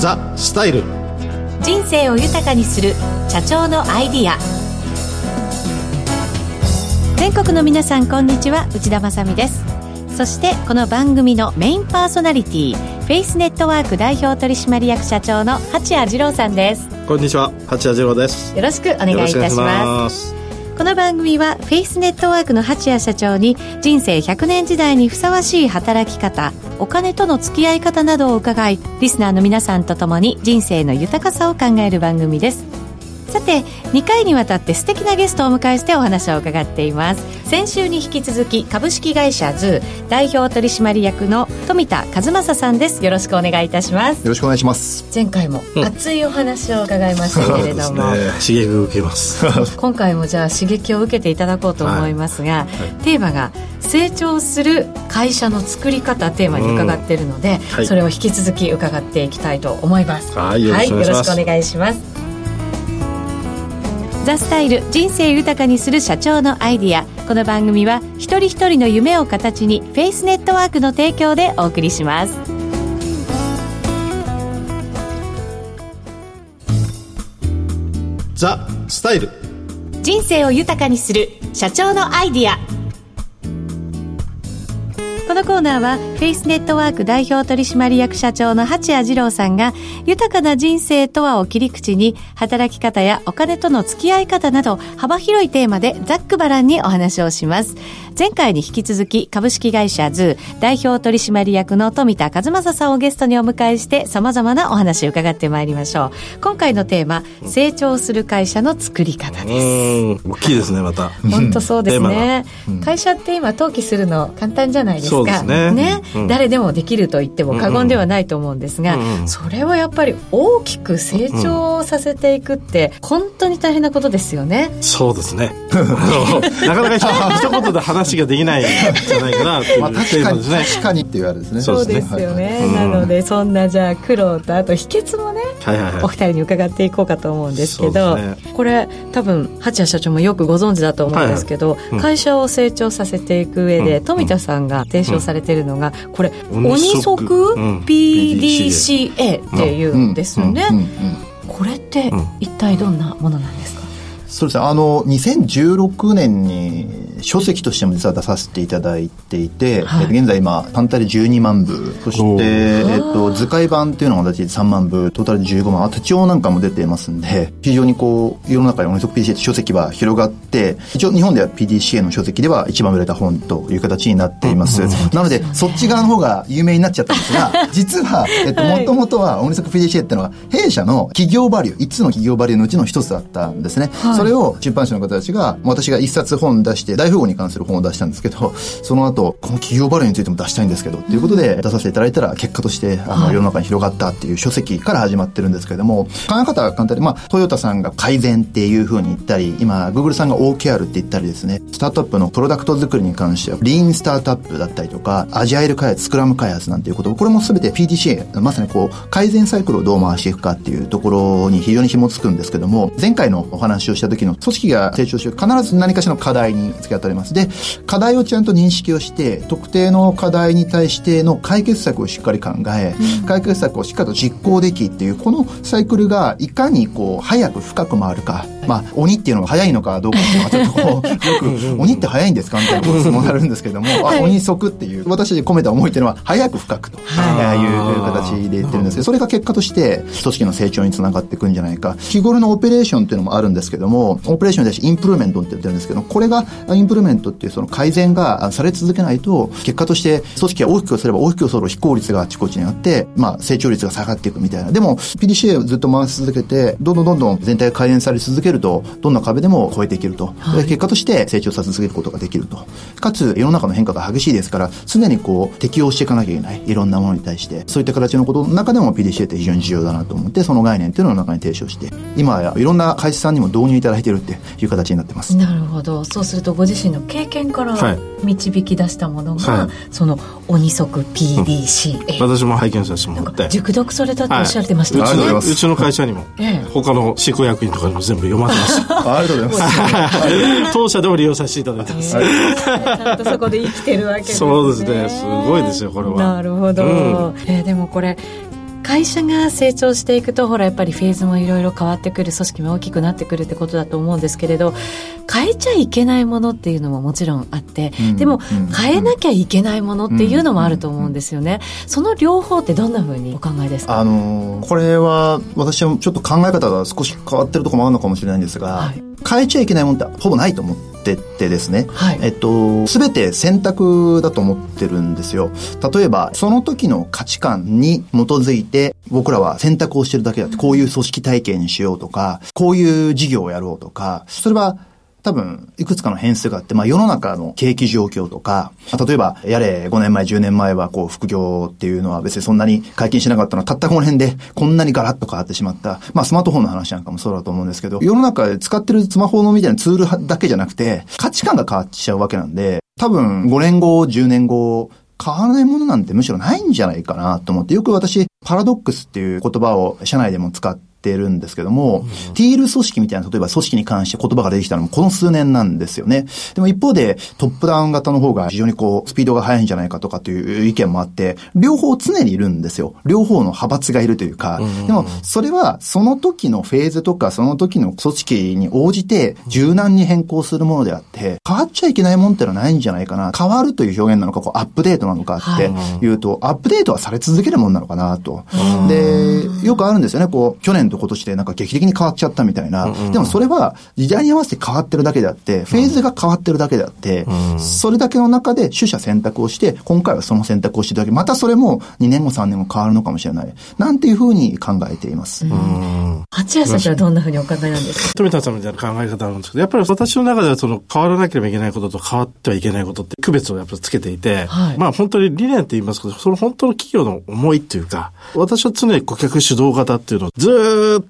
ザ・スタイル。人生を豊かにする社長のアイディア。全国の皆さんこんにちは。内田まさです。そしてこの番組のメインパーソナリティフェイスネットワーク代表取締役社長の八谷二郎さんです。こんにちは。八谷二郎です。よろしくお願いいたしますこの番組はフェイスネットワークの八谷社長に人生100年時代にふさわしい働き方お金との付き合い方などを伺いリスナーの皆さんと共に人生の豊かさを考える番組です。さて2回にわたって素敵なゲストをお迎えしてお話を伺っています。先週に引き続き株式会社ズー代表取締役の富田和正さんです。よろしくお願いいたします。よろしくお願いします。前回も熱いお話を伺いましたけれども、ね、刺激を受けます。今回もじゃあ刺激を受けていただこうと思いますが、はい。はい、テーマが成長する会社の作り方テーマに伺っているので、うん。はい、それを引き続き伺っていきたいと思います。はいよろしくお願いしますザ・スタイル人生豊かにする社長のアイディア。この番組は一人一人の夢を形にフェイスネットワークの提供でお送りします。ザ・スタイル。人生を豊かにする社長のアイディアコーナーはフェイスネットワーク代表取締役社長の八谷二郎さんが豊かな人生とはを切り口に働き方やお金との付き合い方など幅広いテーマでざっくばらんにお話をします。前回に引き続き株式会社ズー代表取締役の富田和正さんをゲストにお迎えして様々なお話を伺ってまいりましょう。今回のテーマ、成長する会社の作り方です。大きいですね、また。本当そうですね。会社って今登記するの簡単じゃないですか。そうですね。ね、うん、誰でもできると言っても過言ではないと思うんですが、うんうん、それをやっぱり大きく成長させていくって本当に大変なことですよね。そうですね。なかなか 一言で話ができないんじゃないかなっていう、まあ、確かに、ね、確かにって言われですね。そうですよね。はい、なのでそんなじゃあ苦労とあと秘訣もね、はいはいはい、お二人に伺っていこうかと思うんですけど、ね、これ多分八谷社長もよくご存知だと思うんですけど、はいはい。うん、会社を成長させていく上で、富田さんが提唱されているのがこれ鬼足 PDCA っていうんですね。これって一体どんなものなんですか、そうですね。あの2016年に書籍としても実は出させていただいていて、はい、現在今単体で12万部。そして、えっと、図解版っていうのが私3万部トータル15万。手帳なんかも出ていますんで非常にこう世の中に音速 PDCA 書籍は広がって一応日本では PDCA の書籍では一番売れた本という形になっています、うん、なのでそっち側の方が有名になっちゃったんですが 実は、えっと、もともとは音速 PDCA っていうのは弊社の企業バリュー5つの企業バリューのうちの一つだったんですね、はい、それを出版社の方たちが私が一冊本出して大富豪に関する本を出したんですけど、その後、この企業バレーについても出したいんですけど、っていうことで出させていただいたら、結果として、あの、世の中に広がったっていう書籍から始まってるんですけれども、考え方は簡単に、まあ、トヨタさんが改善っていうふうに言ったり、今、グーグルさんが OKR って言ったりですね、スタートアップのプロダクト作りに関しては、リーンスタートアップだったりとか、アジャイル開発、スクラム開発なんていうこと、これも全て PDCA、まさにこう、改善サイクルをどう回していくかっていうところに非常に紐つくんですけども、前回のお話をした時の組織が成長して必ず何かしらの課題に付き合っております。で、課題をちゃんと認識をして特定の課題に対しての解決策をしっかり考え、うん、解決策をしっかりと実行できっていうこのサイクルがいかにこう早く深く回るかまあ鬼っていうのが早いのかどうかっていうのはちょっとこう よく鬼って早いんですかみたいな質問があるんですけども、はい、あ鬼足っていう私込めた思いっていうのは早く深くと。い。う形で言ってるんですけどそれが結果として組織の成長につながっていくんじゃないか。日頃のオペレーションっていうのもあるんですけどもオペレーションに対してインプルーメントって言ってるんですけどこれがインプルーメントっていうその改善がされ続けないと、結果として組織が大きくすれば大きくする非効率があちこちにあって、まあ成長率が下がっていくみたいな。でも PDCA をずっと回し続けて、どんどんどんどん全体が改善され続けると、どんな壁でも超えていけると。はい、結果として成長させ続けることができると。かつ、世の中の変化が激しいですから、常にこう適応していかなきゃいけない。いろんなものに対して。そういった形のことの中でも PDCA って非常に重要だなと思って、その概念っていうのを中に提唱して、今やいろんな会社さんにも導入いただいているっていう形になってます。なるほど。そうするとご自身の経験から導き出したものが、はい、その鬼足 PDCA、うん、私も拝見させてもらって熟読されたっておっしゃってましたはい、うちの会社にも、ええ、他の執行役員とかにも全部読まれましたありがとうございます。当社でも利用させていただいてます、えー、ちゃんとそこで生きてるわけですね。そうですね。すごいですよこれは。なるほど、うん、えー、でもこれ会社が成長していくとほらやっぱりフェーズもいろいろ変わってくる組織も大きくなってくるってことだと思うんですけれど変えちゃいけないものっていうのももちろんあって、うん、でも変えなきゃいけないものっていうのもあると思うんですよね、その両方ってどんなふうにお考えですか？あのこれは私はちょっと考え方が少し変わってるところもあるのかもしれないんですが、はい、変えちゃいけないものってほぼないと思っててですね、はい、えっと、すべて選択だと思ってるんですよ。例えば、その時の価値観に基づいて、僕らは選択をしてるだけだって、こういう組織体系にしようとか、こういう事業をやろうとか、それは多分、いくつかの変数があって、まあ世の中の景気状況とか、例えば、やれ5年前、10年前はこう副業っていうのは別にそんなに解禁しなかったのは、たったこの辺でこんなにガラッと変わってしまった。まあスマートフォンの話なんかもそうだと思うんですけど、世の中で使ってるスマホのみたいなツールだけじゃなくて、価値観が変わっちゃうわけなんで、多分5年後、10年後、変わらないものなんてむしろないんじゃないかなと思って、よく私、パラドックスっていう言葉を社内でも使って、ってるんですけども、うん、ティール組織みたいな、例えば組織に関して言葉が出てきたのもこの数年なんですよね。でも一方でトップダウン型の方が非常にこう、スピードが速いんじゃないかとかっていう意見もあって、両方常にいるんですよ。両方の派閥がいるというか、うん、でもそれはその時のフェーズとかその時の組織に応じて柔軟に変更するものであって、変わっちゃいけないもんってのはないんじゃないかな。変わるという表現なのか、こう、アップデートなのかっていうと、はい、アップデートはされ続けるもんなのかなと。で、よくあるんですよね。こう、去年と今年でなんか劇的に変わっちゃったみたいな。でもそれは時代に合わせて変わってるだけであって、フェーズが変わってるだけであって、それだけの中で取捨選択をして、今回はその選択をしていただけ、またそれも2年後3年後変わるのかもしれない。なんていうふうに考えています。八谷先生はどんなふうにお考えなんですか？富田さんみたいな考え方あるんですけど、やっぱり私の中ではその変わらなければいけないことと変わってはいけないことって区別をやっぱりつけていて、はい、まあ本当に理念って言いますけど、その本当の企業の思いっていうか、私は常に顧客主導型っていうのをずっ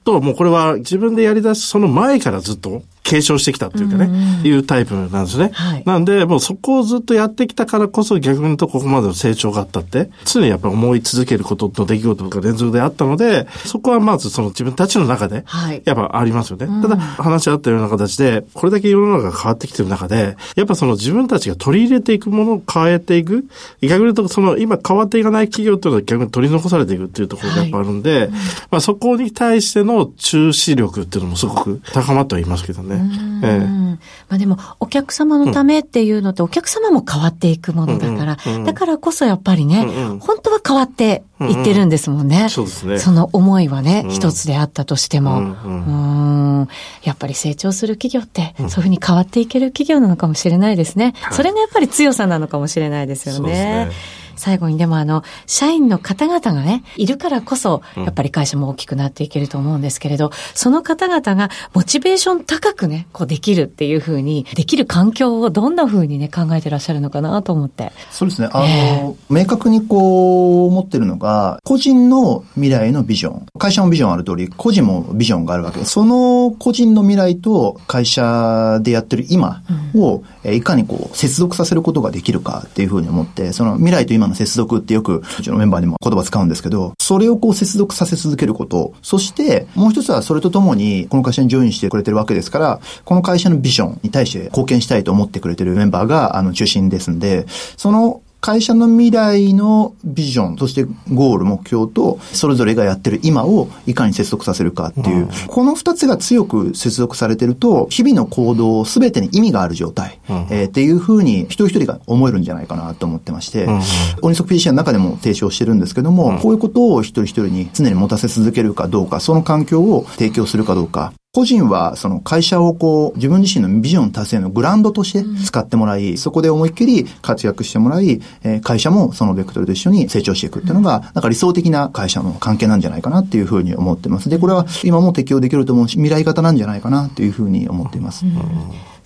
ともうこれは自分でやり出すその前からずっと継承してきたっていうかね、うん、いうタイプなんですね。はい、なんで、もうそこをずっとやってきたからこそ逆にとここまでの成長があったって、常にやっぱり思い続けることの出来事が連続であったので、そこはまずその自分たちの中で、やっぱありますよね。はい、ただ、話し合ったような形で、これだけ世の中が変わってきてる中で、やっぱその自分たちが取り入れていくものを変えていく、逆に言うとその今変わっていかない企業っていうのは逆に取り残されていくっていうところがやっぱあるんで、はい、まあそこに対しての注視力っていうのもすごく高まってはいますけどね。ええ。まあでも、お客様のためっていうのって、お客様も変わっていくものだから、だからこそやっぱりね、本当は変わっていってるんですもんね。そうですね。その思いはね、一つであったとしても。うんやっぱり成長する企業って、そういうふうに変わっていける企業なのかもしれないですね。それがやっぱり強さなのかもしれないですよね。最後にでもあの、社員の方々がね、いるからこそ、やっぱり会社も大きくなっていけると思うんですけれど、その方々がモチベーション高くね、こうできるっていうふうに、できる環境をどんなふうにね、考えてらっしゃるのかなと思って。そうですね。あの、えー、明確にこう、思ってるのが、個人の未来のビジョン。会社もビジョンある通り、個人もビジョンがあるわけです。その個人の未来と会社でやってる今を、うん、いかにこう、接続させることができるかっていうふうに思って、その未来と今の接続ってよく、うちのメンバーにも言葉使うんですけど、それをこう接続させ続けること。そして、もう一つはそれとともに、この会社にジョインしてくれてるわけですから、この会社のビジョンに対して貢献したいと思ってくれてるメンバーが、あの、中心ですんで、その会社の未来のビジョン、そしてゴール、目標と、それぞれがやってる今をいかに接続させるかっていう、この二つが強く接続されてると、日々の行動すべてに意味がある状態、うん、えー、っていうふうに一人一人が思えるんじゃないかなと思ってまして、うん、オニソク PC の中でも提唱してるんですけども、うん、こういうことを一人一人に常に持たせ続けるかどうか、その環境を提供するかどうか、個人はその会社をこう自分自身のビジョン達成のグランドとして使ってもらい、うん、そこで思いっきり活躍してもらい、えー、会社もそのベクトルと一緒に成長していくっていうのが、うん、なんか理想的な会社の関係なんじゃないかなっていうふうに思ってます。で、これは今も適用できると思うし、未来型なんじゃないかなというふうに思っています。うん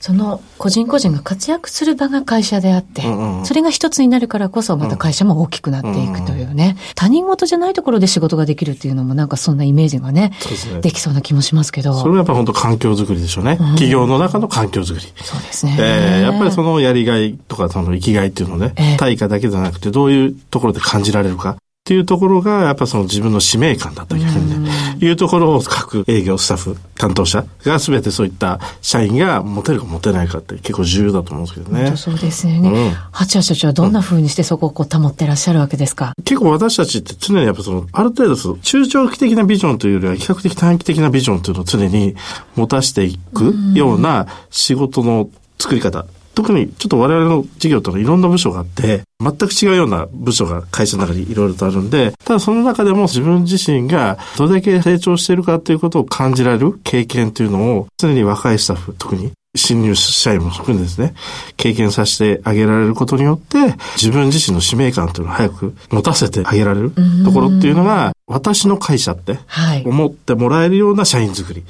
その個人個人が活躍する場が会社であって、うんうん、それが一つになるからこそまた会社も大きくなっていくというね、うんうん、他人事じゃないところで仕事ができるっていうのもなんかそんなイメージがね、でねできそうな気もしますけど。それはやっぱ本当環境づくりでしょうね、うん。企業の中の環境づくり。そうですね。えー、やっぱりそのやりがいとかその生きがいっていうのね、えー、対価だけじゃなくてどういうところで感じられるか。っていうところが、やっぱその自分の使命感だった逆にね、いうところを各営業スタッフ、担当者が全てそういった社員が持てるか持てないかって結構重要だと思うんですけどね。そうですよね。うん、八谷社長はどんな風にしてそこをこう保ってらっしゃるわけですか、結構私たちって常にやっぱその、ある程度その中長期的なビジョンというよりは比較的短期的なビジョンというのを常に持たしていくような仕事の作り方特にちょっと我々の事業とのいろんな部署があって、全く違うような部署が会社の中にいろいろとあるんで、ただその中でも自分自身がどれだけ成長しているかということを感じられる経験というのを常に若いスタッフ、特に新入社員も含んでですね、経験させてあげられることによって、自分自身の使命感というのを早く持たせてあげられるところっていうのが、私の会社って思ってもらえるような社員作りっ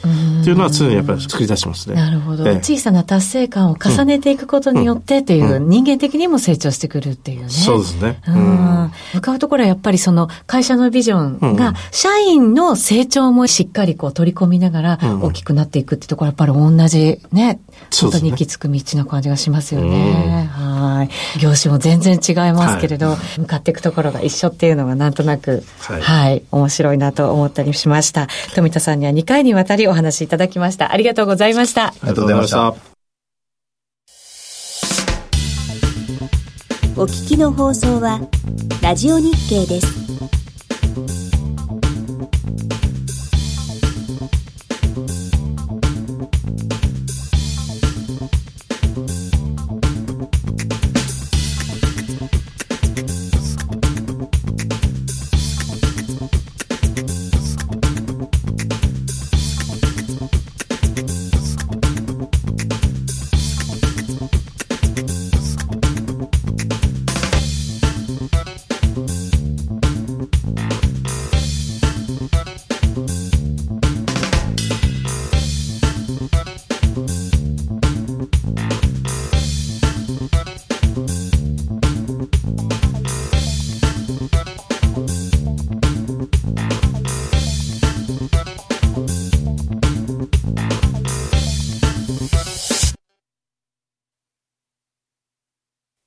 ていうのは常にやっぱり作り出しますね。なるほど。小さな達成感を重ねていくことによってっていう、人間的にも成長してくるっていうね。そうですね。うん、向かうところはやっぱりその会社のビジョンが、社員の成長もしっかりこう取り込みながら大きくなっていくってところはやっぱり同じね、本当に行き着く道な感じがしますよね。はい。業種も全然違いますけれど、向かっていくところが一緒っていうのがなんとなく、はい面白いなと思ったりしました。富田さんには2回にわたりお話しいただきました。ありがとうございました。ありがとうございました。お聞きの放送は、ラジオ日経です。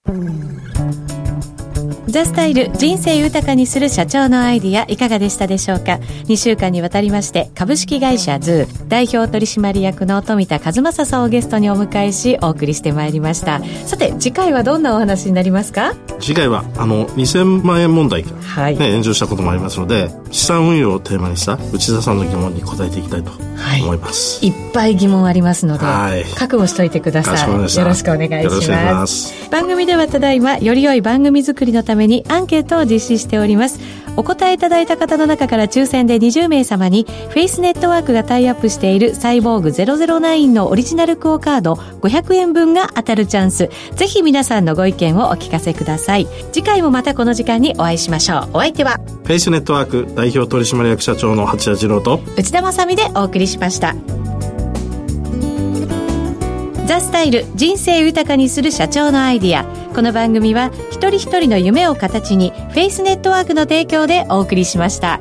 Mm-hmm. THE STYLE 人生豊かにする社長のアイディアいかがでしたでしょうか？2週間にわたりまして株式会社ズー代表取締役の富田和正さんをゲストにお迎えしお送りしてまいりました。さて次回はどんなお話になりますか？次回はあの2000万円問題が、はい。ね、炎上したこともありますので資産運用をテーマにした内田さんの疑問に答えていきたいと思います、はい、いっぱい疑問ありますので、はい、覚悟しといてください。よろしくお願いします。番組ではただいまより良い番組作りのためにアンケートを実施しております。お答えいただいた方の中から抽選で20名様にフェイスネットワークがタイアップしているサイボーグ009のオリジナルクオカード500円分が当たるチャンス。ぜひ皆さんのご意見をお聞かせください。次回もまたこの時間にお会いしましょう。お相手はフェイスネットワーク代表取締役社長の八谷次郎と内田まさでお送りしました。ザ・スタイル人生豊かにする社長のアイディアこの番組は一人一人の夢を形にフェイスネットワークの提供でお送りしました。